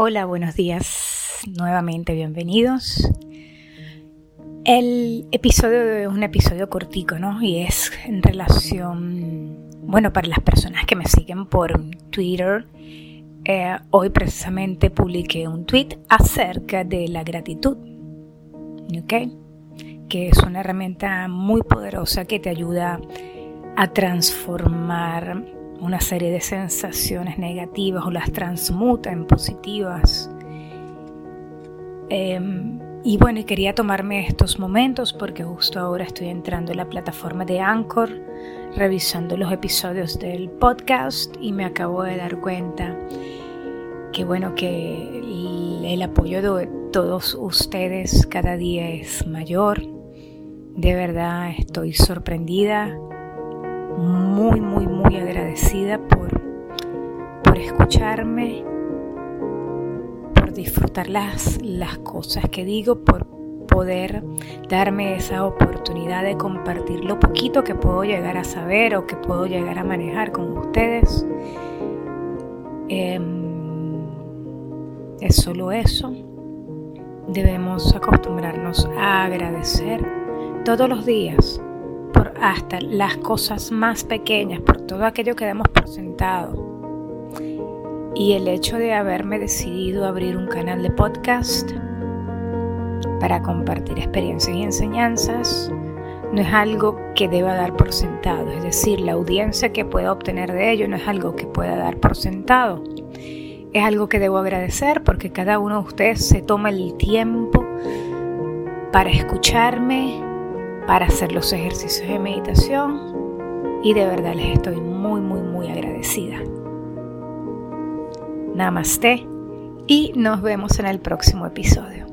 Hola, buenos días. Nuevamente bienvenidos. El episodio es un episodio cortico, ¿no? Y es en relación, bueno, para las personas que me siguen por Twitter. Eh, hoy precisamente publiqué un tweet acerca de la gratitud, ¿ok? Que es una herramienta muy poderosa que te ayuda a transformar una serie de sensaciones negativas o las transmuta en positivas. Em, y bueno, quería tomarme estos momentos porque justo ahora estoy entrando en la plataforma de Anchor, revisando los episodios del podcast y me acabo de dar cuenta que bueno, que el apoyo de todos ustedes cada día es mayor. De verdad estoy sorprendida muy, muy, muy agradecida por, por escucharme, por disfrutar las, las cosas que digo, por poder darme esa oportunidad de compartir lo poquito que puedo llegar a saber o que puedo llegar a manejar con ustedes. Em, es solo eso. Debemos acostumbrarnos a agradecer todos los días hasta las cosas más pequeñas, por todo aquello que damos por sentado. Y el hecho de haberme decidido abrir un canal de podcast para compartir experiencias y enseñanzas no es algo que deba dar por sentado, es decir, la audiencia que pueda obtener de ello no es algo que pueda dar por sentado. Es algo que debo agradecer porque cada uno de ustedes se toma el tiempo para escucharme, para hacer los ejercicios de meditación y de verdad les estoy muy, muy, muy agradecida. Namaste y nos vemos en el próximo episodio.